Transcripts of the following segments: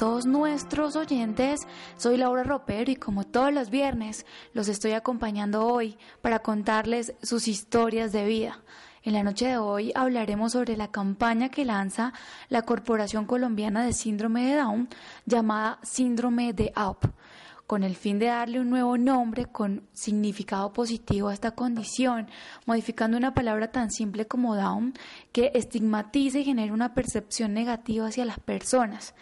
Todos nuestros oyentes. Soy Laura Ropero y como todos los viernes los estoy acompañando hoy para contarles sus historias de vida. En la noche de hoy hablaremos sobre la campaña que lanza la Corporación Colombiana de Síndrome de Down llamada Síndrome de AUP con el fin de darle un nuevo nombre con significado positivo a esta condición, modificando una palabra tan simple como Down que estigmatiza y genera una percepción negativa hacia las personas.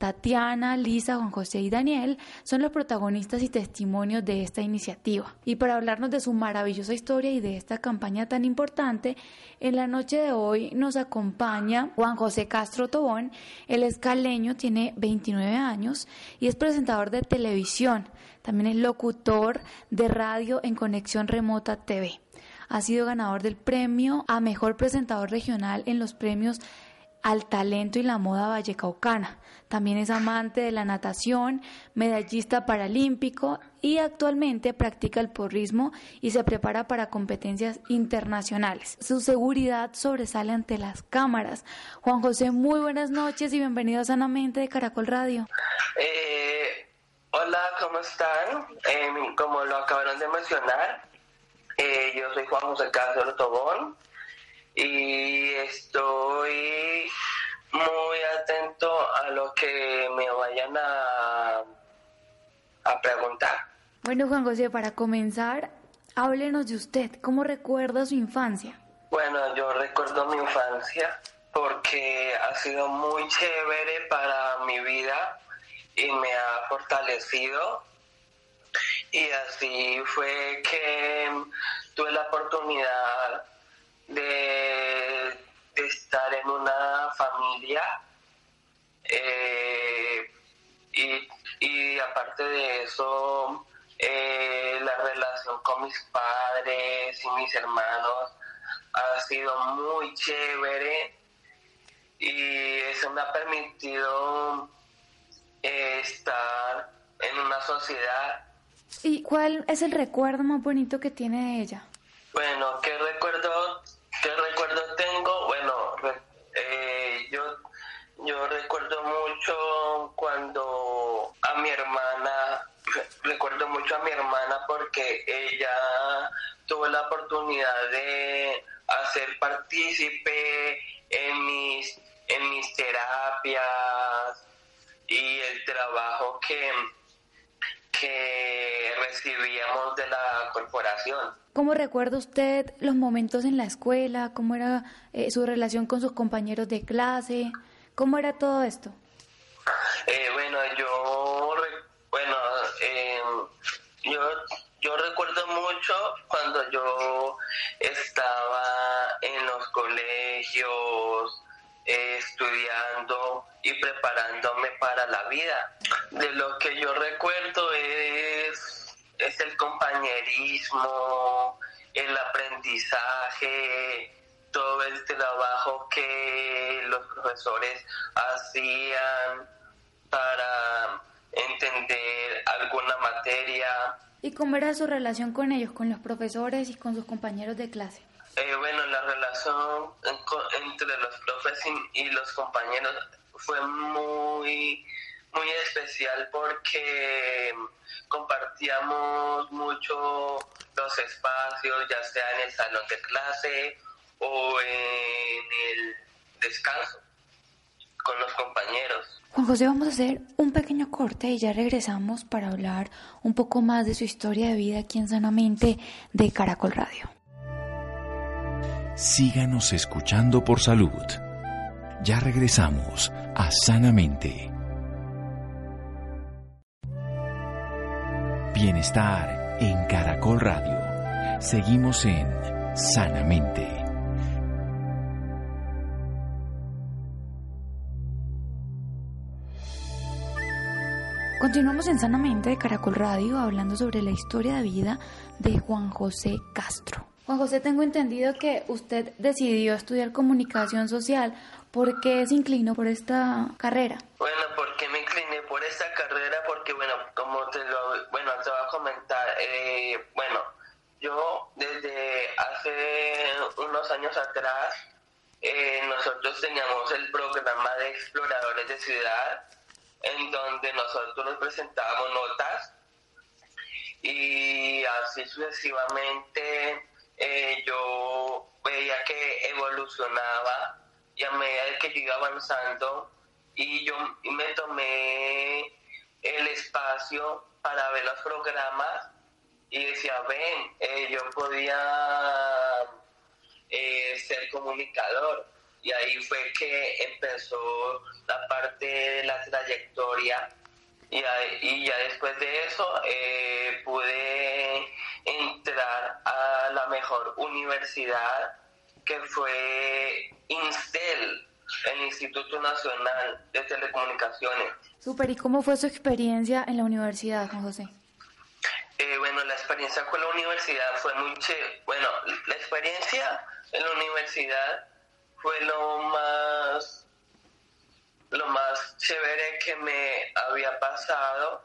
Tatiana, Lisa, Juan José y Daniel son los protagonistas y testimonios de esta iniciativa. Y para hablarnos de su maravillosa historia y de esta campaña tan importante, en la noche de hoy nos acompaña Juan José Castro Tobón. Él es caleño, tiene 29 años y es presentador de televisión. También es locutor de radio en Conexión Remota TV. Ha sido ganador del premio a Mejor Presentador Regional en los premios al talento y la moda vallecaucana. También es amante de la natación, medallista paralímpico y actualmente practica el porrismo y se prepara para competencias internacionales. Su seguridad sobresale ante las cámaras. Juan José, muy buenas noches y bienvenido a Sanamente de Caracol Radio. Eh, hola, ¿cómo están? Eh, como lo acabaron de mencionar, eh, yo soy Juan José Castro Tobón y estoy muy atento a lo que me vayan a, a preguntar. Bueno, Juan José, para comenzar, háblenos de usted. ¿Cómo recuerda su infancia? Bueno, yo recuerdo mi infancia porque ha sido muy chévere para mi vida y me ha fortalecido. Y así fue que tuve la oportunidad de, estar en una familia eh, y, aparte de eso eh, la relación con mis padres y mis hermanos ha sido muy chévere y eso me ha permitido eh, estar en una sociedad. ¿Y cuál es el recuerdo más bonito que tiene de ella? Bueno, ¿qué recuerdo ¿Qué recuerdo mucho a mi hermana porque ella tuvo la oportunidad de hacer partícipe en mis, en mis terapias y el trabajo que, que recibíamos de la corporación. ¿Cómo recuerda usted los momentos en la escuela? ¿Cómo era eh, su relación con sus compañeros de clase? ¿Cómo era todo esto? Eh, bueno, yo, bueno, yo, yo recuerdo mucho cuando yo estaba en los colegios, eh, estudiando y preparándome para la vida. De lo que yo recuerdo es es el compañerismo, el aprendizaje, todo el trabajo que los profesores hacían para entender ¿Y cómo era su relación con ellos, con los profesores y con sus compañeros de clase? Eh, bueno, la relación entre los profes y los compañeros fue muy muy especial porque compartíamos mucho los espacios, ya sea en el salón de clase o en el descanso con los compañeros. Juan José, vamos a hacer un pequeño corte y ya regresamos para hablar un poco más de su historia de vida aquí en Sanamente de Caracol Radio. Síganos escuchando por salud. Ya regresamos a Sanamente. Bienestar en Caracol Radio. Seguimos en Sanamente. Continuamos en Sanamente de Caracol Radio hablando sobre la historia de vida de Juan José Castro. Juan José, tengo entendido que usted decidió estudiar comunicación social. ¿Por qué se inclinó por esta carrera? Bueno, ¿por qué me incliné por esta carrera? Porque, bueno, como te lo bueno, te voy a comentar, eh, bueno, yo desde hace unos años atrás, eh, nosotros teníamos el programa de exploradores de ciudad en donde nosotros nos presentábamos notas y así sucesivamente eh, yo veía que evolucionaba y a medida que yo iba avanzando y yo me tomé el espacio para ver los programas y decía, ven, eh, yo podía eh, ser comunicador y ahí fue que empezó la parte de la trayectoria y, y ya después de eso eh, pude entrar a la mejor universidad que fue INSTEL, el Instituto Nacional de Telecomunicaciones. Super, ¿y cómo fue su experiencia en la universidad, Juan José? Eh, bueno, la experiencia con la universidad fue muy chévere. Bueno, la experiencia en la universidad fue lo más lo más chévere que me había pasado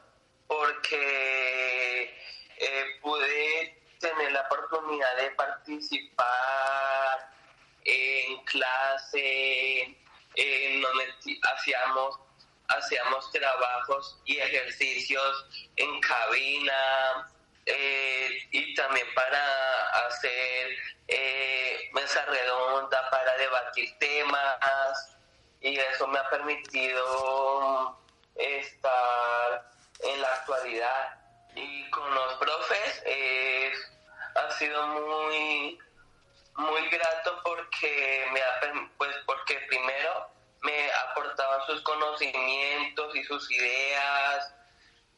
porque eh, pude tener la oportunidad de participar en clase, en donde hacíamos, hacíamos trabajos y ejercicios en cabina, eh, y también para hacer eh, mesa redonda, para debatir temas y eso me ha permitido estar en la actualidad. Y con los profes eh, ha sido muy muy grato porque me ha, pues porque primero me aportaban sus conocimientos y sus ideas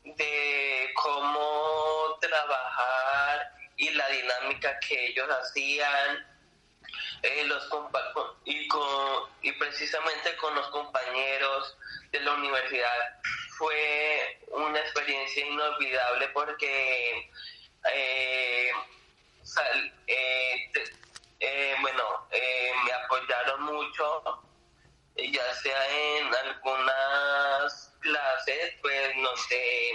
de cómo trabajar y la dinámica que ellos hacían eh, los y, con, y precisamente con los compañeros de la universidad fue una experiencia inolvidable porque eh, eh, bueno me apoyaron mucho ya sea en algunas clases, pues no sé,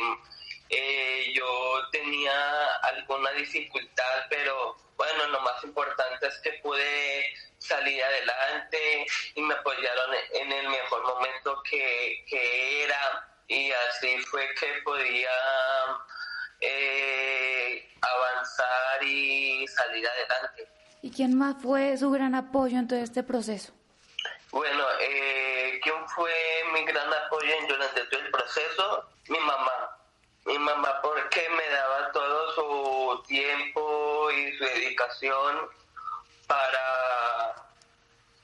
eh, yo tenía alguna dificultad, pero bueno, lo más importante es que pude salir adelante y me apoyaron en el mejor momento que, era y así fue que podía eh, avanzar y salir adelante. ¿Y quién más fue su gran apoyo en todo este proceso? Bueno, eh, ¿quién fue mi gran apoyo durante todo el proceso? Mi mamá. Mi mamá porque me daba todo su tiempo y su dedicación para,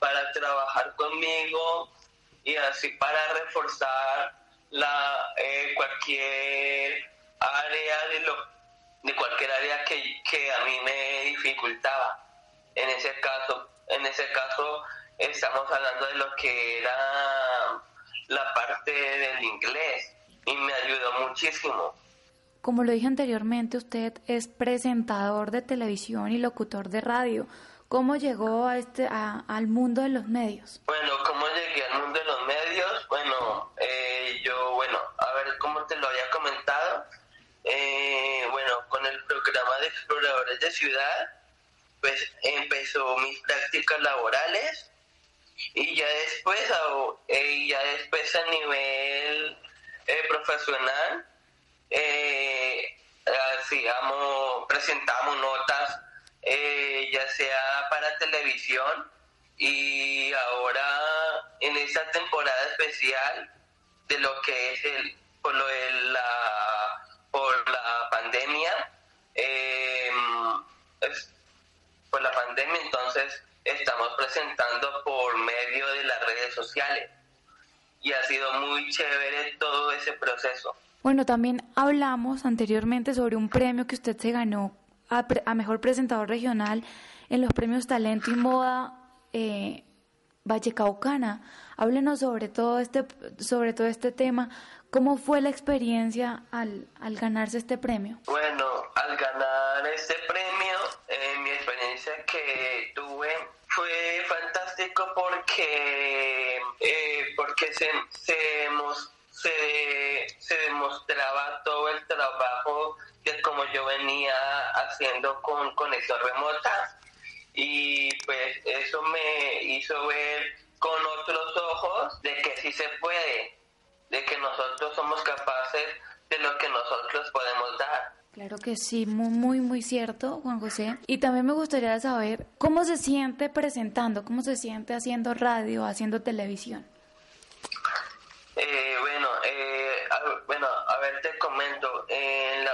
para trabajar conmigo y así para reforzar la eh, cualquier área de lo de cualquier área que, que a mí me dificultaba en ese caso en ese caso estamos hablando de lo que era la parte del inglés y me ayudó muchísimo. Como lo dije anteriormente, usted es presentador de televisión y locutor de radio. ¿Cómo llegó a este, al mundo de los medios? Bueno, ¿cómo llegué al mundo de los medios? Bueno, eh, yo, bueno, a ver cómo te lo había comentado. Eh, bueno, con el programa de exploradores de ciudad, pues empezó mis prácticas laborales y ya después, eh, ya después a nivel eh, profesional, eh, digamos, presentamos notas, eh, ya sea para televisión y ahora en esta temporada especial de lo que es el por lo de la por la pandemia por la pandemia entonces estamos presentando por medio de las redes sociales y ha sido muy chévere todo ese proceso. Bueno, también hablamos anteriormente sobre un premio que usted se ganó a, Mejor Presentador Regional en los premios Talento y Moda eh, Vallecaucana. Háblenos sobre todo este, sobre todo este tema. ¿Cómo fue la experiencia al, al ganarse este premio? Bueno, al ganar este premio, porque, eh, porque se, se, se, se demostraba todo el trabajo que como yo venía haciendo con conexión remota y pues eso me hizo ver con otros ojos de que sí se puede, de que nosotros somos capaces de lo que nosotros podemos dar. Claro que sí, muy, muy, muy cierto, Juan José. Y también me gustaría saber cómo se siente presentando, cómo se siente haciendo radio, haciendo televisión. Eh, bueno, eh, bueno, a ver, te comento. Eh,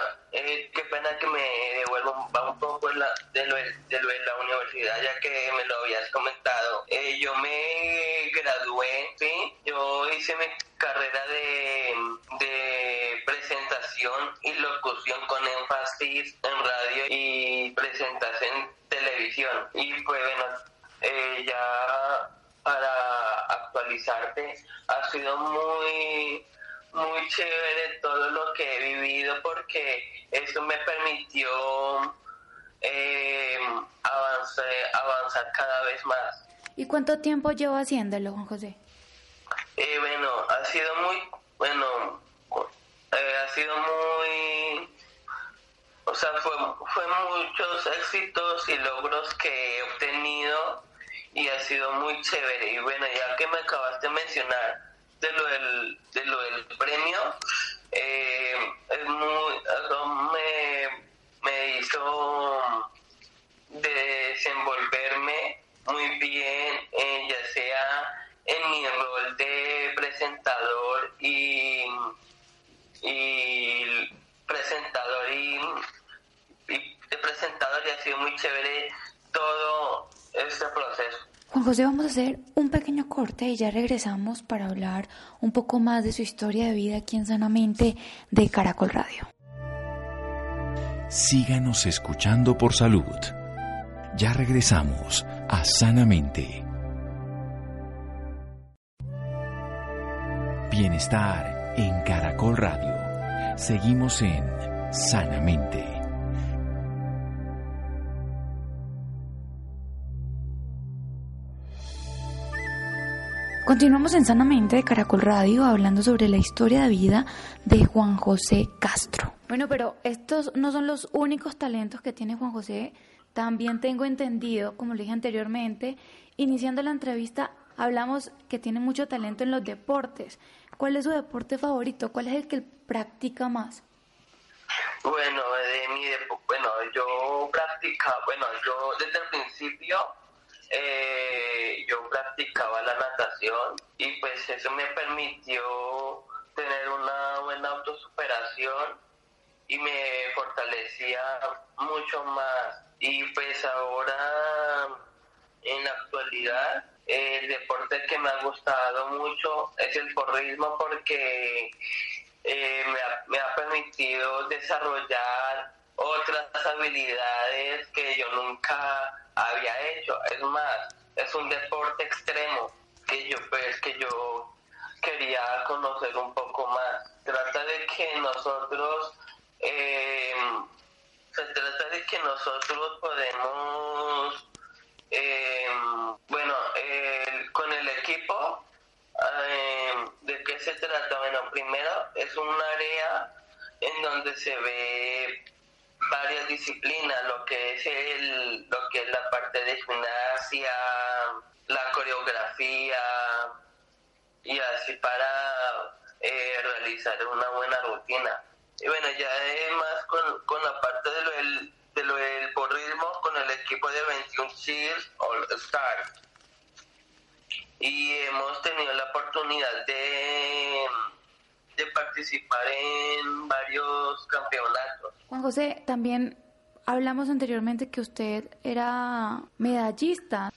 qué pena que me devuelva un poco de, lo, de, lo, de la universidad, ya que me lo habías comentado. yo me gradué, ¿sí? Yo hice mi carrera de con énfasis en radio y presentación en televisión. Y pues bueno, ya para actualizarte. Ha sido muy, muy chévere todo lo que he vivido porque eso me permitió eh, avanzar, avanzar cada vez más. ¿Y cuánto tiempo llevo haciéndolo, Juan José? Eh, bueno, ha sido muy, bueno, eh, ha sido muy, o sea, fue, fue muchos éxitos y logros que he obtenido y ha sido muy chévere. Y bueno, ya que me acabaste de mencionar de lo del, de lo del premio, eh, es muy, me, me hizo desenvolverme muy bien, eh, ya sea en mi rol de presentador y, y presentador y, y de presentador y ha sido muy chévere todo este proceso. Juan José, vamos a hacer un pequeño corte y ya regresamos para hablar un poco más de su historia de vida aquí en Sanamente de Caracol Radio. Síganos escuchando por salud. Ya regresamos a Sanamente. Bienestar en Caracol Radio. Seguimos en Sanamente. Continuamos en Sanamente de Caracol Radio hablando sobre la historia de vida de Juan José Castro. Bueno, pero estos no son los únicos talentos que tiene Juan José. También tengo entendido, como le dije anteriormente, iniciando la entrevista hablamos que tiene mucho talento en los deportes. ¿Cuál es su deporte favorito? ¿Cuál es el que practica más? Bueno, de mi bueno, yo practicaba, bueno, yo desde el principio eh, yo practicaba la natación y pues eso me permitió tener una buena autosuperación y me fortalecía mucho más. Y pues ahora, en la actualidad, el deporte que me ha gustado mucho es el porrismo porque eh, me, ha, me ha permitido desarrollar otras habilidades que yo nunca había hecho. Es más, es un deporte extremo que yo pues que yo quería conocer un poco más. Trata de que nosotros em, se trata de que nosotros podemos em, bueno con el equipo em, de qué se trata bueno primero es un área en donde se ve varias disciplinas, lo que es el, lo que es la parte de gimnasia, la coreografía y así para eh, realizar una buena rutina. Y bueno, ya además con, con la parte de lo del, de lo del porrismo con el equipo de 21 Cheers All Star. Y hemos tenido la oportunidad de de participar en varios campeonatos. Juan José, también hablamos anteriormente que usted era medallista.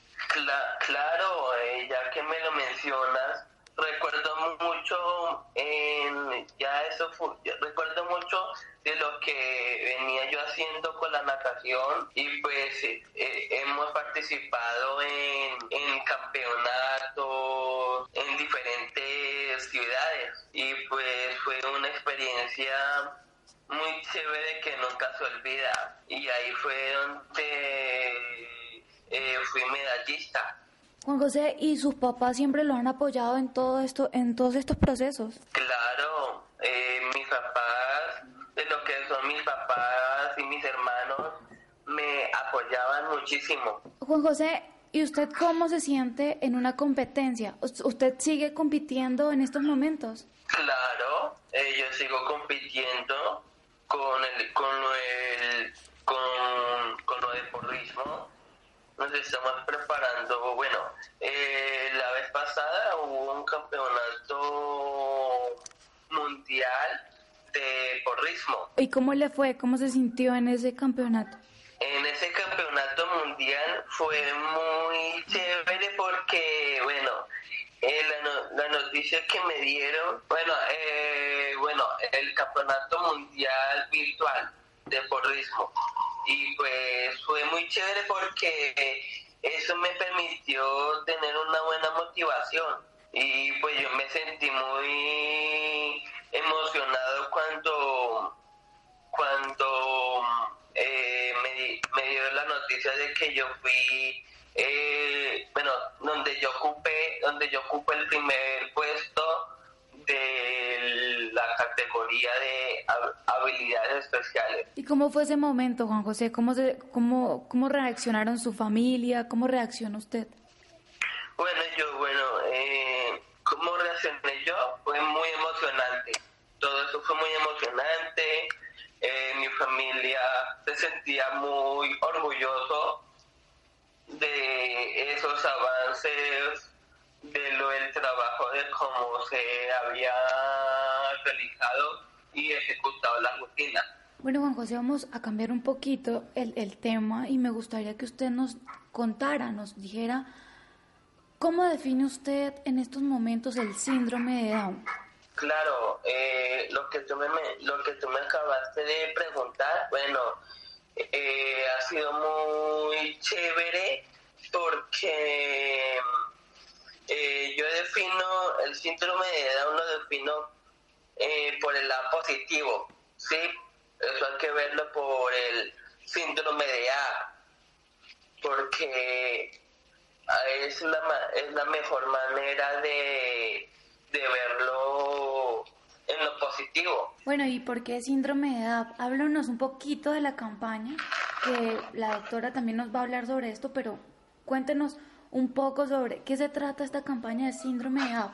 claro, eh, ya que me lo mencionas, recuerdo mucho en ya eso fue, recuerdo mucho de lo que venía yo haciendo con la natación y pues eh, hemos participado en, en campeonatos en diferentes festividades y pues fue una experiencia muy chévere que nunca se olvida y ahí fue donde eh, fui medallista. Juan José, ¿y sus papás siempre lo han apoyado en todo esto, en todos estos procesos? Claro, eh, mis papás, de lo que son mis papás y mis hermanos, me apoyaban muchísimo. Juan José, ¿y usted cómo se siente en una competencia? ¿Usted sigue compitiendo en estos momentos? Claro, eh, yo sigo compitiendo con el, con el, con, con lo de porrismo. Nos estamos preparando, bueno, eh, la vez pasada hubo un campeonato mundial de porrismo. ¿Y cómo le fue? ¿Cómo se sintió en ese campeonato? En ese campeonato mundial fue muy chévere porque, bueno, eh, la, noticia que me dieron, bueno, eh, bueno, el campeonato mundial virtual de porrismo. Y pues fue muy chévere porque eso me permitió tener una buena motivación. Y pues yo me sentí muy emocionado cuando, que yo fui eh, bueno, donde yo ocupé, donde yo ocupé el primer puesto de la categoría de habilidades especiales. ¿Y cómo fue ese momento, Juan José? ¿Cómo, se, cómo, cómo reaccionaron su familia? ¿Cómo reaccionó usted? Bueno, yo, bueno, eh, ¿cómo reaccioné yo? Fue muy emocionante. Todo eso fue muy emocionante. Eh, mi familia se sentía muy orgulloso de esos avances, de lo del trabajo, de cómo se había realizado y ejecutado la rutina. Bueno, Juan José, vamos a cambiar un poquito el, el tema y me gustaría que usted nos contara, nos dijera cómo define usted en estos momentos el síndrome de Down. Claro, eh, lo, que tú me, lo que tú me acabaste de preguntar, bueno, eh, ha sido muy chévere porque eh, yo defino el síndrome de Down lo defino eh, por el lado positivo, ¿sí? Eso hay que verlo por el síndrome de A, porque es la, es la mejor manera de, de verlo positivo. Bueno, ¿y por qué síndrome de edad? Háblanos un poquito de la campaña, que la doctora también nos va a hablar sobre esto, pero cuéntenos un poco sobre qué se trata esta campaña de síndrome de edad.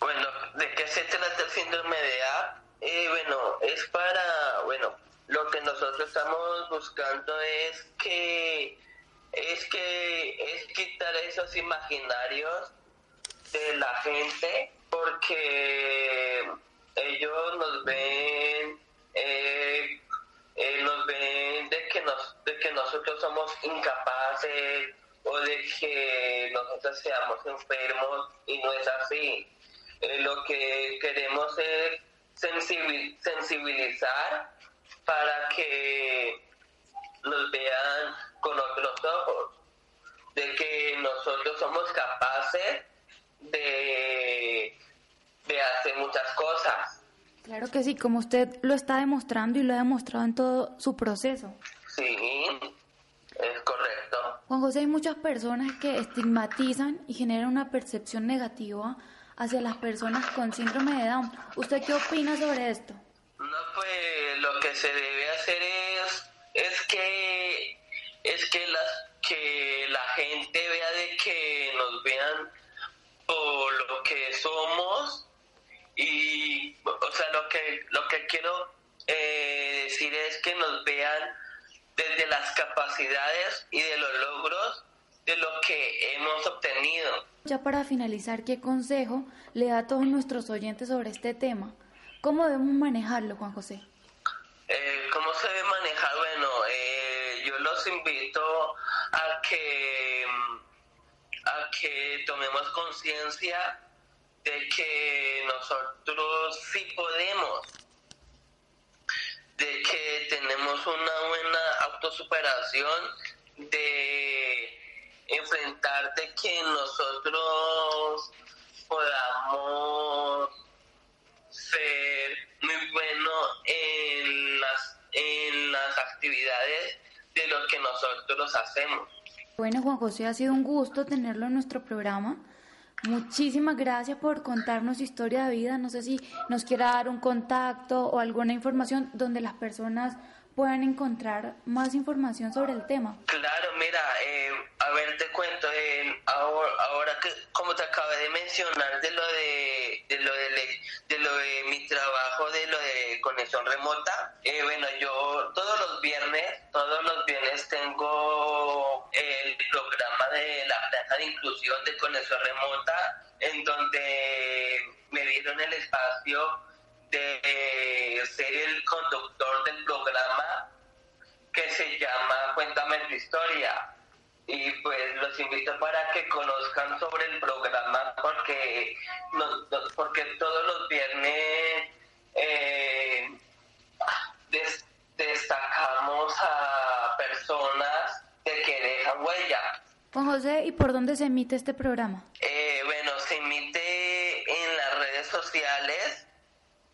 Bueno, ¿de qué se trata el síndrome de A? Eh, bueno, es para, bueno, lo que nosotros estamos buscando es que, es que, es quitar esos imaginarios de la gente porque ellos nos ven, eh, eh, nos ven de que, nos, de que nosotros somos incapaces o de que nosotros seamos enfermos y no es así. Eh, lo que queremos es sensibilizar para que nos vean con otros ojos, de que nosotros somos capaces Claro que sí, como usted lo está demostrando y lo ha demostrado en todo su proceso. Sí, es correcto. Juan José, hay muchas personas que estigmatizan y generan una percepción negativa hacia las personas con síndrome de Down. ¿Usted qué opina sobre esto? No, pues lo que se debe hacer es, es que es que las que la gente vea de que nos vean por lo que somos y, o sea, lo que, lo que quiero eh, decir es que nos vean desde las capacidades y de los logros de lo que hemos obtenido. Ya para finalizar, ¿qué consejo le da a todos nuestros oyentes sobre este tema? ¿Cómo debemos manejarlo, Juan José? Eh, ¿Cómo se debe manejar? Bueno, eh, yo los invito a que a que tomemos conciencia de que nosotros sí podemos, de que tenemos una buena autosuperación, de enfrentar de que nosotros podamos ser muy buenos en las, en las actividades de lo que nosotros hacemos. Bueno, Juan José, ha sido un gusto tenerlo en nuestro programa. Muchísimas gracias por contarnos su historia de vida. No sé si nos quiera dar un contacto o alguna información donde las personas puedan encontrar más información sobre el tema. Claro, mira, eh, a ver, te cuento, eh, ahora, que, como te acabé de mencionar de lo de, de lo de, lo de mi trabajo, de lo de conexión remota, eh, bueno, yo todos los viernes, todos los viernes tengo el programa de la plaza de inclusión de conexión remota, en donde me dieron el espacio de ser el conductor del programa que se llama Cuéntame tu historia. Y pues los invito para que conozcan sobre el programa porque, porque todos los viernes eh, destacamos a personas de que dejan huella. Juan José, ¿y por dónde se emite este programa? Eh, bueno, se emite en las redes sociales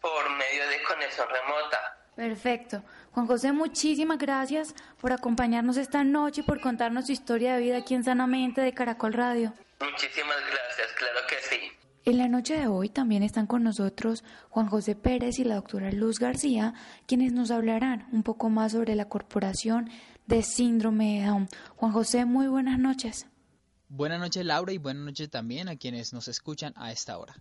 por medio de conexión remota. Perfecto. Juan José, muchísimas gracias por acompañarnos esta noche y por contarnos su historia de vida aquí en Sanamente de Caracol Radio. Muchísimas gracias, claro que sí. En la noche de hoy también están con nosotros Juan José Pérez y la doctora Luz García, quienes nos hablarán un poco más sobre la corporación de síndrome de Down. Juan José, muy buenas noches. Buenas noches Laura y buenas noches también a quienes nos escuchan a esta hora.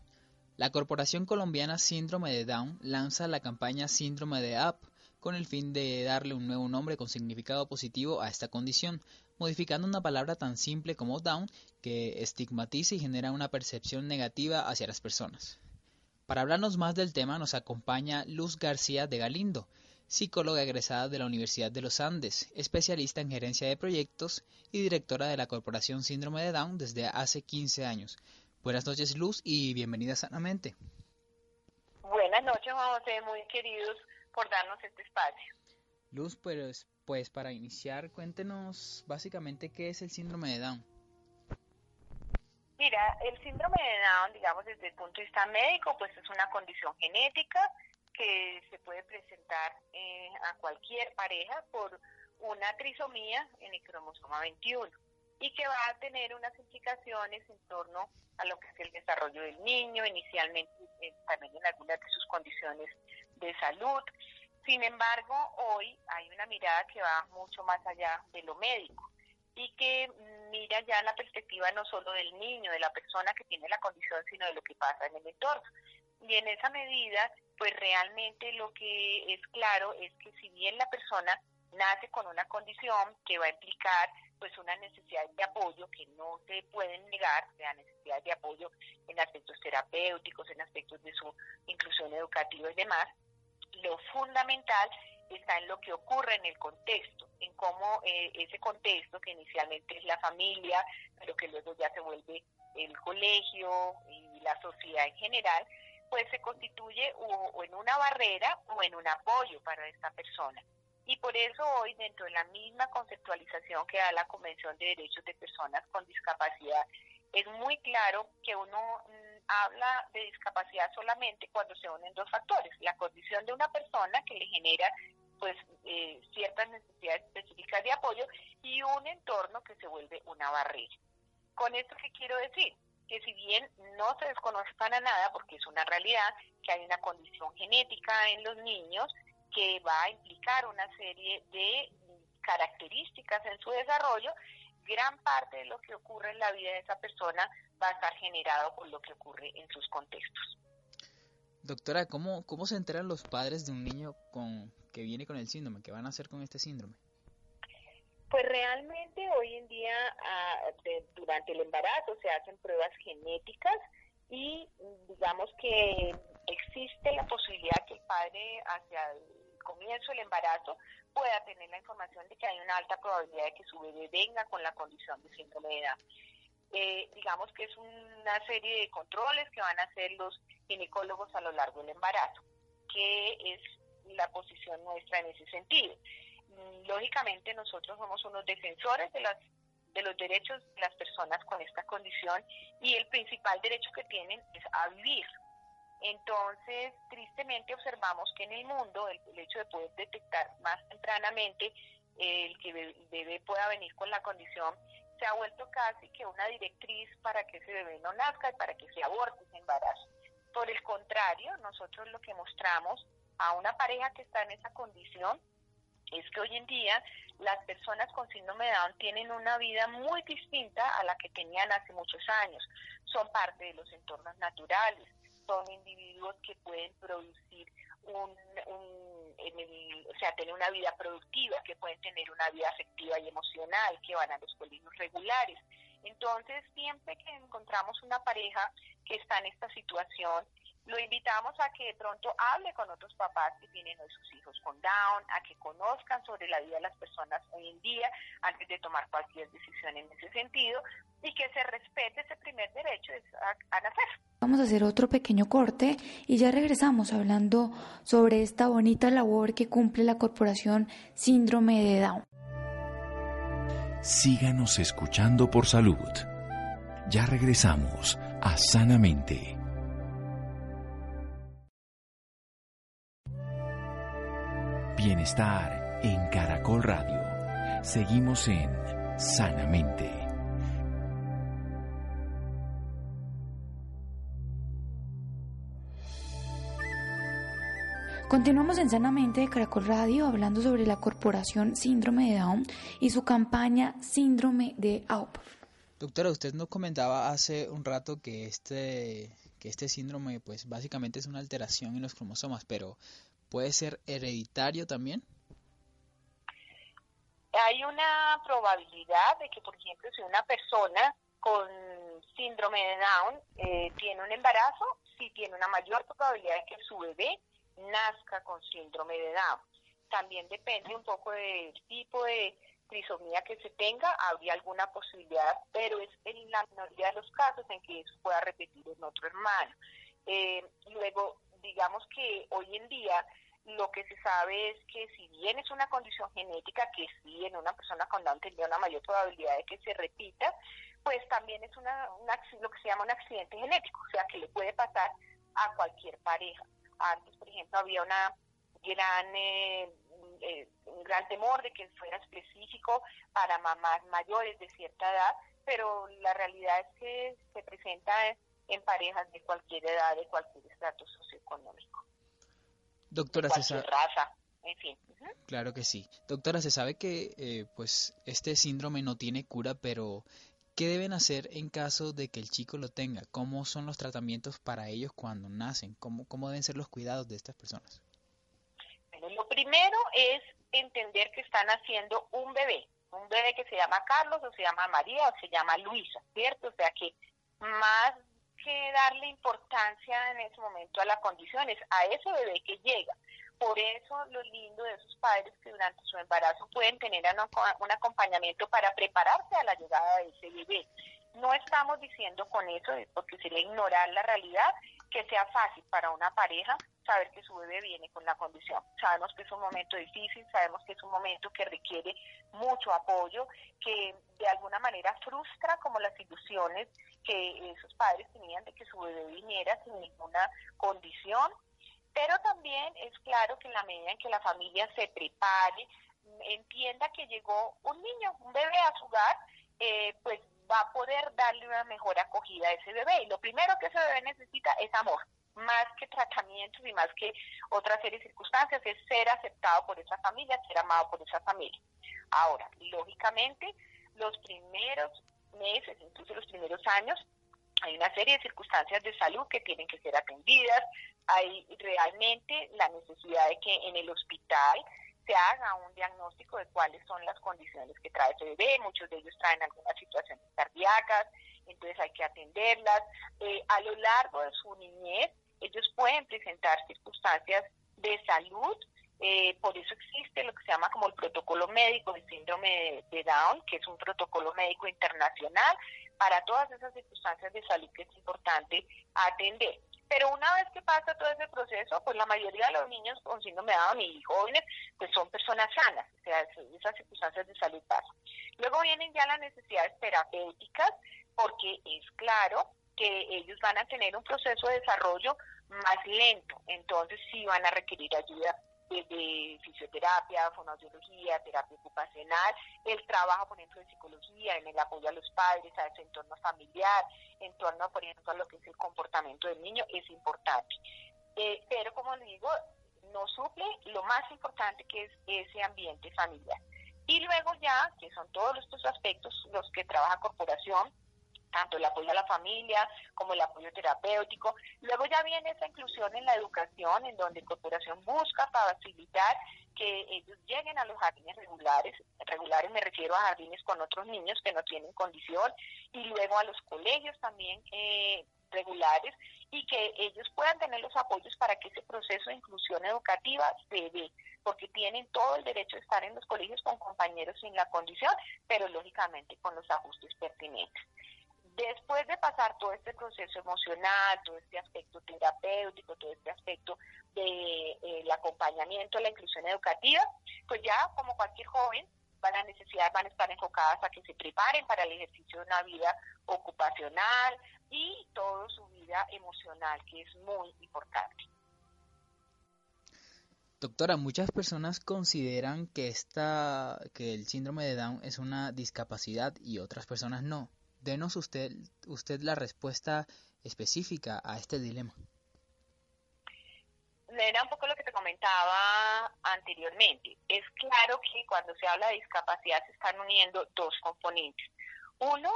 La Corporación Colombiana Síndrome de Down lanza la campaña Síndrome de UP con el fin de darle un nuevo nombre con significado positivo a esta condición, modificando una palabra tan simple como Down que estigmatiza y genera una percepción negativa hacia las personas. Para hablarnos más del tema nos acompaña Luz García de Galindo, psicóloga egresada de la Universidad de los Andes, especialista en gerencia de proyectos y directora de la Corporación Síndrome de Down desde hace 15 años. Buenas noches, Luz, y bienvenida sanamente. Buenas noches, Juan José, muy queridos, por darnos este espacio. Luz, pues, pues para iniciar, cuéntenos básicamente qué es el síndrome de Down. Mira, el síndrome de Down, digamos desde el punto de vista médico, pues es una condición genética que se puede presentar eh, a cualquier pareja por una trisomía en el cromosoma 21 y que va a tener unas implicaciones en torno a lo que es el desarrollo del niño, inicialmente eh, también en algunas de sus condiciones de salud. Sin embargo, hoy hay una mirada que va mucho más allá de lo médico y que mira ya la perspectiva no solo del niño, de la persona que tiene la condición, sino de lo que pasa en el entorno. Y en esa medida, pues realmente lo que es claro es que si bien la persona nace con una condición que va a implicar pues una necesidad de apoyo que no se pueden negar, la necesidad de apoyo en aspectos terapéuticos, en aspectos de su inclusión educativa y demás. Lo fundamental está en lo que ocurre en el contexto, en cómo eh, ese contexto que inicialmente es la familia, pero que luego ya se vuelve el colegio y la sociedad en general, pues se constituye o en una barrera o en un apoyo para esta persona. Y por eso hoy, dentro de la misma conceptualización que da la Convención de Derechos de Personas con Discapacidad, es muy claro que uno mm, habla de discapacidad solamente cuando se unen dos factores, la condición de una persona que le genera pues eh, ciertas necesidades específicas de apoyo y un entorno que se vuelve una barrera. Con esto qué quiero decir? Que si bien no se desconoce para nada, porque es una realidad, que hay una condición genética en los niños, que va a implicar una serie de características en su desarrollo, gran parte de lo que ocurre en la vida de esa persona va a estar generado por lo que ocurre en sus contextos. Doctora, ¿cómo, cómo se enteran los padres de un niño con, que viene con el síndrome? ¿Qué van a hacer con este síndrome? Pues realmente hoy en día, ah, durante el embarazo, se hacen pruebas genéticas y digamos que existe la posibilidad que el padre hacia el comienzo del embarazo pueda tener la información de que hay una alta probabilidad de que su bebé venga con la condición de síndrome de edad. Eh, digamos que es una serie de controles que van a hacer los ginecólogos a lo largo del embarazo, que es la posición nuestra en ese sentido. Mm, lógicamente nosotros somos unos defensores de las de los derechos de las personas con esta condición y el principal derecho que tienen es a vivir. Entonces, tristemente observamos que en el mundo el, hecho de poder detectar más tempranamente el que el bebé pueda venir con la condición se ha vuelto casi que una directriz para que ese bebé no nazca y para que se aborte ese embarazo. Por el contrario, nosotros lo que mostramos a una pareja que está en esa condición es que hoy en día las personas con síndrome de Down tienen una vida muy distinta a la que tenían hace muchos años. Son parte de los entornos naturales, son individuos que pueden producir un, o sea, tener una vida productiva, que pueden tener una vida afectiva y emocional, que van a los colegios regulares. Entonces, siempre que encontramos una pareja que está en esta situación, lo invitamos a que de pronto hable con otros papás que tienen hoy sus hijos con Down, a que conozcan sobre la vida de las personas hoy en día antes de tomar cualquier decisión en ese sentido y que se respete ese primer derecho a, a nacer. Vamos a hacer otro pequeño corte y ya regresamos hablando sobre esta bonita labor que cumple la corporación Síndrome de Down. Síganos escuchando por salud. Ya regresamos a Sanamente. Bienestar en Caracol Radio. Seguimos en Sanamente. Continuamos en Sanamente de Caracol Radio hablando sobre la corporación Síndrome de Down y su campaña Síndrome de AUP. Doctora, usted nos comentaba hace un rato que este, que este síndrome pues básicamente es una alteración en los cromosomas, pero ¿Puede ser hereditario también? Hay una probabilidad de que, por ejemplo, si una persona con síndrome de Down eh, tiene un embarazo, sí tiene una mayor probabilidad de que su bebé nazca con síndrome de Down. También depende un poco del tipo de trisomía que se tenga, habría alguna posibilidad, pero es en la minoría de los casos en que eso pueda repetir en otro hermano. Eh, luego, digamos que hoy en día lo que se sabe es que si bien es una condición genética, que sí en una persona con Down tendría una mayor probabilidad de que se repita, pues también es una, lo que se llama un accidente genético, o sea que le puede pasar a cualquier pareja. Antes, por ejemplo, había una gran eh, eh, un gran temor de que fuera específico para mamás mayores de cierta edad, pero la realidad es que se presenta en parejas de cualquier edad, de cualquier estrato socioeconómico. Doctora, en fin. Claro que sí. Doctora, se sabe que eh, pues este síndrome no tiene cura, pero ¿qué deben hacer en caso de que el chico lo tenga? ¿Cómo son los tratamientos para ellos cuando nacen? ¿Cómo, cómo deben ser los cuidados de estas personas? Bueno, lo primero es entender que están haciendo un bebé, un bebé que se llama Carlos o se llama María o se llama Luisa, ¿cierto? O sea que más que darle importancia en ese momento a las condiciones, a ese bebé que llega. Por eso lo lindo de esos padres que durante su embarazo pueden tener un acompañamiento para prepararse a la llegada de ese bebé. No estamos diciendo con eso, porque sería ignorar la realidad, que sea fácil para una pareja saber que su bebé viene con la condición. Sabemos que es un momento difícil, sabemos que es un momento que requiere mucho apoyo, que de alguna manera frustra como las ilusiones que esos padres tenían de que su bebé viniera sin ninguna condición, pero también es claro que en la medida en que la familia se prepare, entienda que llegó un niño, un bebé a su hogar, eh, pues va a poder darle una mejor acogida a ese bebé. Y lo primero que ese bebé necesita es amor, más que tratamientos y más que otra serie de circunstancias, es ser aceptado por esa familia, ser amado por esa familia. Ahora, lógicamente, los primeros meses, incluso los primeros años, hay una serie de circunstancias de salud que tienen que ser atendidas, hay realmente la necesidad de que en el hospital se haga un diagnóstico de cuáles son las condiciones que trae ese bebé, muchos de ellos traen algunas situaciones cardíacas, entonces hay que atenderlas. Eh, a lo largo de su niñez, ellos pueden presentar circunstancias de salud, eh, por eso existe lo que se llama como el protocolo médico de síndrome de Down, que es un protocolo médico internacional para todas esas circunstancias de salud que es importante atender. Pero una vez que pasa todo ese proceso, pues la mayoría de los niños con síndrome de Down y jóvenes, pues son personas sanas, o sea, esas circunstancias de salud pasan. Luego vienen ya las necesidades terapéuticas, porque es claro que ellos van a tener un proceso de desarrollo más lento, entonces sí van a requerir ayuda de fisioterapia, fonoaudiología, terapia ocupacional, el trabajo, por ejemplo, de psicología, en el apoyo a los padres, a ese entorno familiar, en torno, por ejemplo, a lo que es el comportamiento del niño, es importante. Eh, pero, como digo, no suple lo más importante que es ese ambiente familiar. Y luego ya, que son todos estos aspectos los que trabaja corporación, tanto el apoyo a la familia como el apoyo terapéutico. Luego ya viene esa inclusión en la educación, en donde Corporación busca facilitar que ellos lleguen a los jardines regulares, regulares me refiero a jardines con otros niños que no tienen condición, y luego a los colegios también eh, regulares, y que ellos puedan tener los apoyos para que ese proceso de inclusión educativa se dé, porque tienen todo el derecho de estar en los colegios con compañeros sin la condición, pero lógicamente con los ajustes pertinentes. Después de pasar todo este proceso emocional, todo este aspecto terapéutico, todo este aspecto del de, eh, acompañamiento, la inclusión educativa, pues ya como cualquier joven van a necesitar, van a estar enfocadas a que se preparen para el ejercicio de una vida ocupacional y toda su vida emocional, que es muy importante. Doctora, muchas personas consideran que esta, que el síndrome de Down es una discapacidad y otras personas no denos usted, usted la respuesta específica a este dilema. Era un poco lo que te comentaba anteriormente. Es claro que cuando se habla de discapacidad se están uniendo dos componentes. Uno,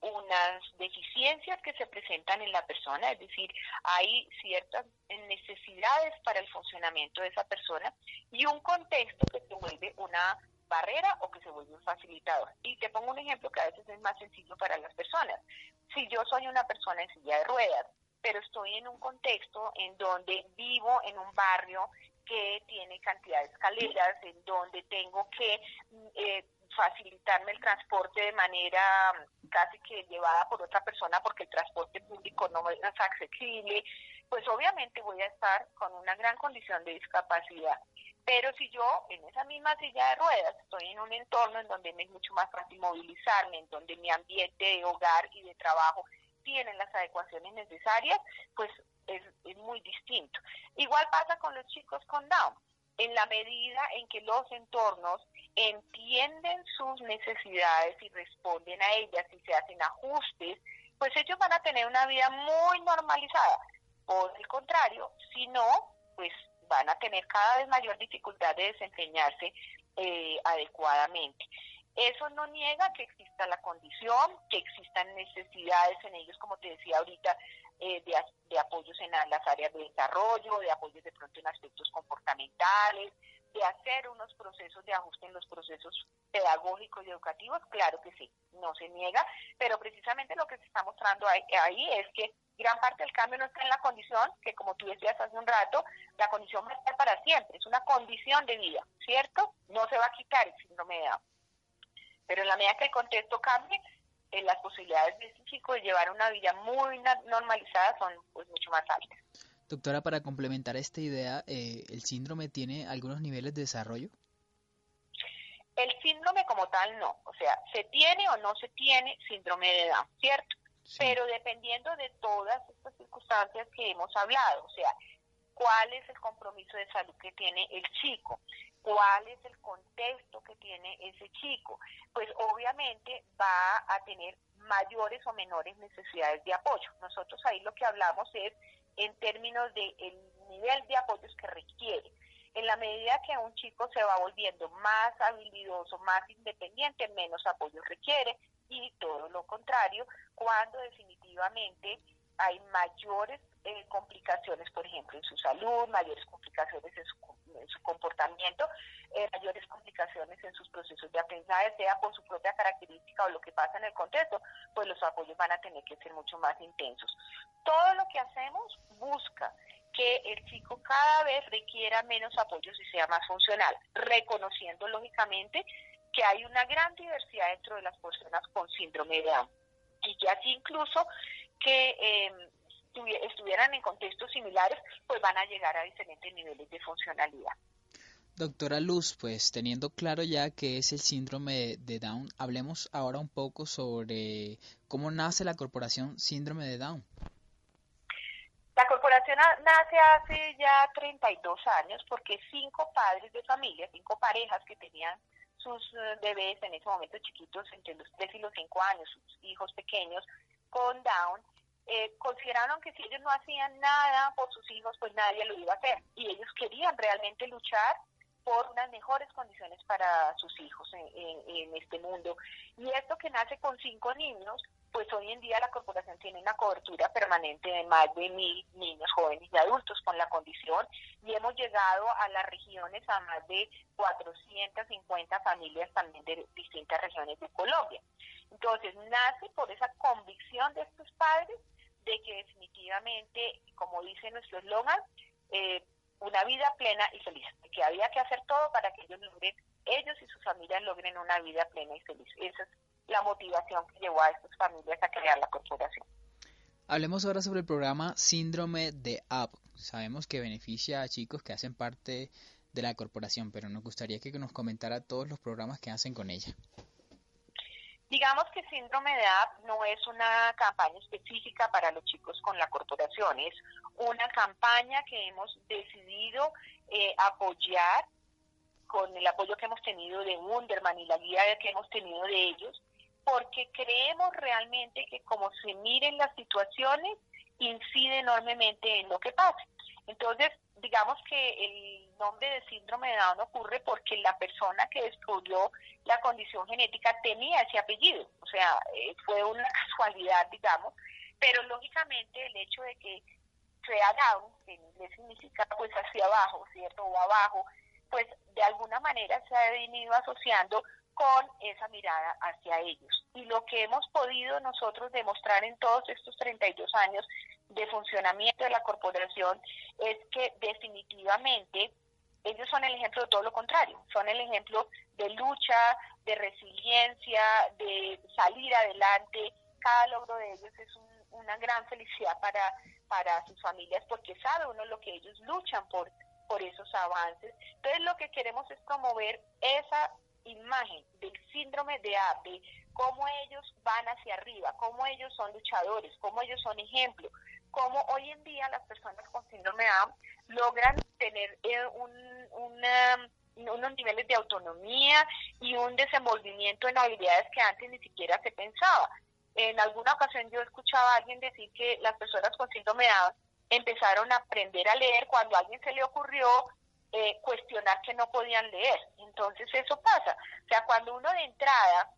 unas deficiencias que se presentan en la persona, es decir, hay ciertas necesidades para el funcionamiento de esa persona y un contexto que se vuelve una barrera o que se vuelve un facilitador. Y te pongo un ejemplo que a veces es más sencillo para las personas. Si yo soy una persona en silla de ruedas, pero estoy en un contexto en donde vivo en un barrio que tiene cantidad de escaleras, en donde tengo que eh, facilitarme el transporte de manera casi que llevada por otra persona porque el transporte público no es accesible, pues obviamente voy a estar con una gran condición de discapacidad. Pero si yo en esa misma silla de ruedas estoy en un entorno en donde me es mucho más fácil movilizarme, en donde mi ambiente de hogar y de trabajo tienen las adecuaciones necesarias, pues es, es muy distinto. Igual pasa con los chicos con Down. En la medida en que los entornos entienden sus necesidades y responden a ellas y se hacen ajustes, pues ellos van a tener una vida muy normalizada. Por el contrario, si no, pues van a tener cada vez mayor dificultad de desempeñarse eh, adecuadamente. Eso no niega que exista la condición, que existan necesidades en ellos, como te decía ahorita, eh, de, de, apoyos en las áreas de desarrollo, de apoyos de pronto en aspectos comportamentales, de hacer unos procesos de ajuste en los procesos pedagógicos y educativos, claro que sí, no se niega, pero precisamente lo que se está mostrando ahí, es que gran parte del cambio no está en la condición, que como tú decías hace un rato, la condición va a estar para siempre, es una condición de vida, ¿cierto? No se va a quitar el síndrome de Down. Pero en la medida que el contexto cambie, eh, las posibilidades de chico de llevar una vida muy normalizada son pues mucho más altas. Doctora, para complementar esta idea, eh, ¿el síndrome tiene algunos niveles de desarrollo? El síndrome como tal no, o sea, se tiene o no se tiene síndrome de Down, ¿cierto? Pero dependiendo de todas estas circunstancias que hemos hablado, o sea, cuál es el compromiso de salud que tiene el chico, cuál es el contexto que tiene ese chico, pues obviamente va a tener mayores o menores necesidades de apoyo. Nosotros ahí lo que hablamos es en términos del nivel de apoyos que requiere. En la medida que un chico se va volviendo más habilidoso, más independiente, menos apoyo requiere y todo lo contrario, cuando definitivamente hay mayores eh, complicaciones, por ejemplo, en su salud, mayores complicaciones en su, comportamiento, eh, mayores complicaciones en sus procesos de aprendizaje, sea por su propia característica o lo que pasa en el contexto, pues los apoyos van a tener que ser mucho más intensos. Todo lo que hacemos busca que el chico cada vez requiera menos apoyos y sea más funcional, reconociendo lógicamente que hay una gran diversidad dentro de las personas con síndrome de Down y que así incluso que eh, estuvieran en contextos similares, pues van a llegar a diferentes niveles de funcionalidad. Doctora Luz, pues teniendo claro ya que es el síndrome de Down, hablemos ahora un poco sobre cómo nace la corporación Síndrome de Down. La corporación nace hace ya 32 años porque cinco padres de familia, cinco parejas que tenían sus eh, bebés en ese momento chiquitos, entre los 3 y los 5 años, sus hijos pequeños con Down, eh, consideraron que si ellos no hacían nada por sus hijos, pues nadie lo iba a hacer. Y ellos querían realmente luchar por unas mejores condiciones para sus hijos en, este mundo. Y esto que nace con cinco niños, pues hoy en día la corporación tiene una cobertura permanente de más de mil niños, jóvenes y adultos con la condición y hemos llegado a las regiones a más de 450 familias también de distintas regiones de Colombia. Entonces, nace por esa convicción de estos padres de que definitivamente, como dice nuestro eslogan, eh, una vida plena y feliz, que había que hacer todo para que ellos logren, ellos y sus familias logren una vida plena y feliz. Esa es la motivación que llevó a estas familias a crear la corporación. Hablemos ahora sobre el programa Síndrome de Up. Sabemos que beneficia a chicos que hacen parte de la corporación, pero nos gustaría que nos comentara todos los programas que hacen con ella. Digamos que síndrome de AP no es una campaña específica para los chicos con la corporación, es una campaña que hemos decidido eh, apoyar con el apoyo que hemos tenido de Wunderman y la guía que hemos tenido de ellos, porque creemos realmente que como se miren las situaciones, incide enormemente en lo que pasa. Entonces, digamos que el nombre de síndrome de Down ocurre porque la persona que descubrió la condición genética tenía ese apellido, o sea, eh, fue una casualidad, digamos, pero lógicamente el hecho de que sea Down, que en inglés significa pues hacia abajo, ¿cierto? O abajo, pues de alguna manera se ha venido asociando con esa mirada hacia ellos. Y lo que hemos podido nosotros demostrar en todos estos 32 años de funcionamiento de la corporación es que definitivamente ellos son el ejemplo de todo lo contrario, son el ejemplo de lucha, de resiliencia, de salir adelante. Cada logro de ellos es una gran felicidad para, para sus familias porque sabe uno lo que ellos luchan por, por esos avances. Entonces lo que queremos es promover esa imagen del síndrome de A, de cómo ellos van hacia arriba, cómo ellos son luchadores, cómo ellos son ejemplo, cómo hoy en día las personas con síndrome de A logran tener eh, unos niveles de autonomía y un desenvolvimiento en habilidades que antes ni siquiera se pensaba. En alguna ocasión yo escuchaba a alguien decir que las personas con síndrome de A empezaron a aprender a leer cuando a alguien se le ocurrió eh, cuestionar que no podían leer. Entonces eso pasa. O sea, cuando uno de entrada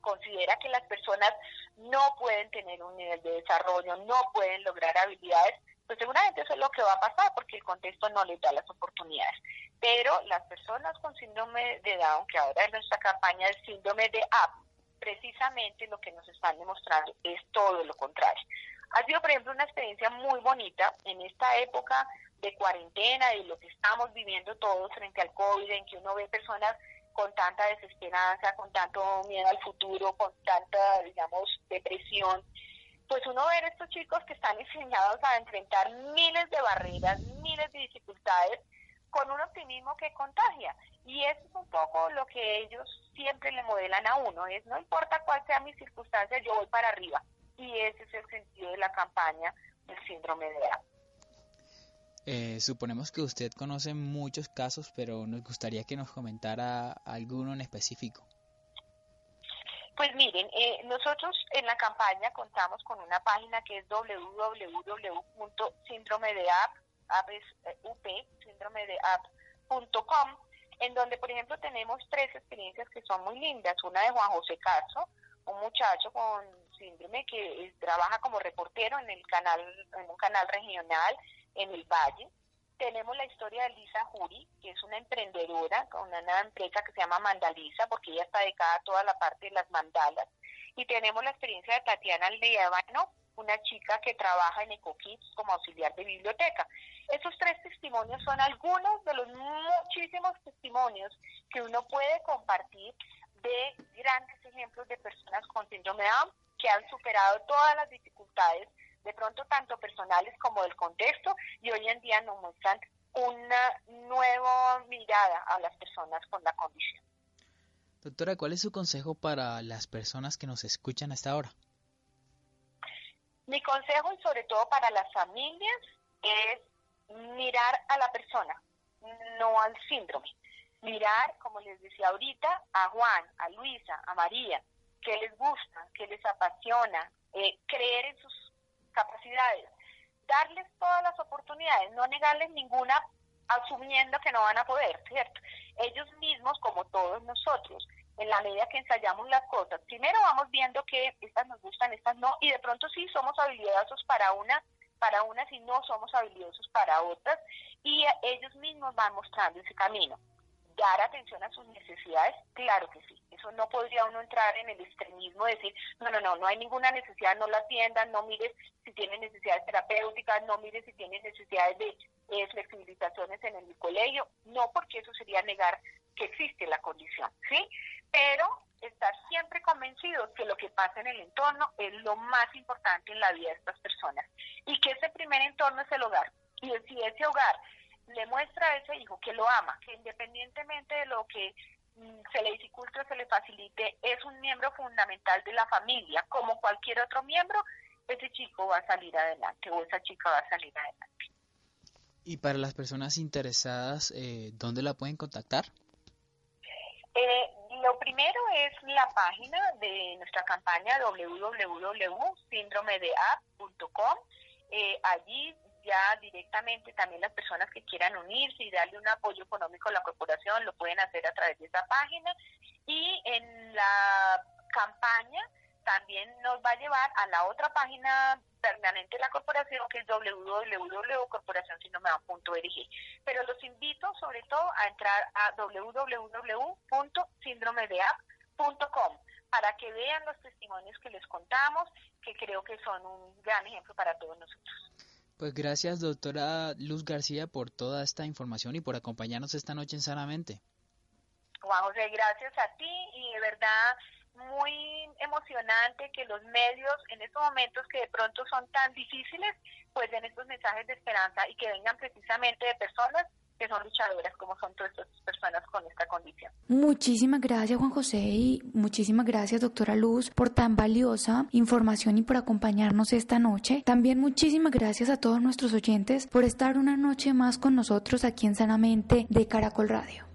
considera que las personas no pueden tener un nivel de desarrollo, no pueden lograr habilidades, pues seguramente eso es lo que va a pasar porque el contexto no les da las oportunidades. Pero las personas con síndrome de Down, que ahora es nuestra campaña del síndrome de AP, precisamente lo que nos están demostrando es todo lo contrario. Ha sido, por ejemplo, una experiencia muy bonita en esta época de cuarentena y lo que estamos viviendo todos frente al COVID, en que uno ve personas con tanta desesperanza, con tanto miedo al futuro, con tanta, digamos, depresión, pues uno ver estos chicos que están enseñados a enfrentar miles de barreras, miles de dificultades, con un optimismo que contagia. Y eso es un poco lo que ellos siempre le modelan a uno, es no importa cuál sea mi circunstancia, yo voy para arriba. Y ese es el sentido de la campaña del síndrome de A. Eh, suponemos que usted conoce muchos casos, pero nos gustaría que nos comentara alguno en específico. Pues miren, eh, nosotros en la campaña contamos con una página que es www.síndromedeapp.com, en donde, por ejemplo, tenemos tres experiencias que son muy lindas. Una de Juan José Caso, un muchacho con síndrome que trabaja como reportero en el canal, en un canal regional en el Valle. Tenemos la historia de Lisa Juri, que es una emprendedora con una empresa que se llama Mandaliza, porque ella está dedicada a toda la parte de las mandalas. Y tenemos la experiencia de Tatiana Leavano, una chica que trabaja en EcoKids como auxiliar de biblioteca. Esos tres testimonios son algunos de los muchísimos testimonios que uno puede compartir de grandes ejemplos de personas con síndrome de Down que han superado todas las dificultades de pronto tanto personales como del contexto y hoy en día nos muestran una nueva mirada a las personas con la condición. Doctora, ¿cuál es su consejo para las personas que nos escuchan hasta ahora? Mi consejo y sobre todo para las familias es mirar a la persona, no al síndrome. Mirar, como les decía ahorita, a Juan, a Luisa, a María, qué les gusta, qué les apasiona, eh, creer en sus capacidades, darles todas las oportunidades, no negarles ninguna asumiendo que no van a poder, ¿cierto? Ellos mismos, como todos nosotros, en la medida que ensayamos las cosas, primero vamos viendo que estas nos gustan, estas no, y de pronto sí somos habilidosos para una, para unas y no somos habilidosos para otras, y ellos mismos van mostrando ese camino. Dar atención a sus necesidades, claro que sí. Eso no podría uno entrar en el extremismo de decir, no, no, no, no hay ninguna necesidad, no la atiendan, no mires si tienen necesidades terapéuticas, no mires si tienen necesidades de eh, flexibilizaciones en el colegio. No, porque eso sería negar que existe la condición, ¿sí? Pero estar siempre convencidos que lo que pasa en el entorno es lo más importante en la vida de estas personas y que ese primer entorno es el hogar. Y si ese hogar le muestra a ese hijo que lo ama, que independientemente de lo que mm, se le dificulte o se le facilite, es un miembro fundamental de la familia, como cualquier otro miembro, ese chico va a salir adelante o esa chica va a salir adelante. Y para las personas interesadas, eh, ¿dónde la pueden contactar? Eh, lo primero es la página de nuestra campaña www.síndromedeapp.com. Eh, allí directamente también las personas que quieran unirse y darle un apoyo económico a la corporación lo pueden hacer a través de esa página. Y en la campaña también nos va a llevar a la otra página permanente de la corporación que es www.corporacionsindromedeap.org. Pero los invito sobre todo a entrar a www.síndromedeapp.com para que vean los testimonios que les contamos, que creo que son un gran ejemplo para todos nosotros. Pues gracias, doctora Luz García, por toda esta información y por acompañarnos esta noche en Sanamente. Juan José, gracias a ti y de verdad muy emocionante que los medios en estos momentos que de pronto son tan difíciles, pues den estos mensajes de esperanza y que vengan precisamente de personas que son luchadoras como son todas estas personas con esta condición. Muchísimas gracias Juan José y muchísimas gracias doctora Luz por tan valiosa información y por acompañarnos esta noche. También muchísimas gracias a todos nuestros oyentes por estar una noche más con nosotros aquí en Sanamente de Caracol Radio.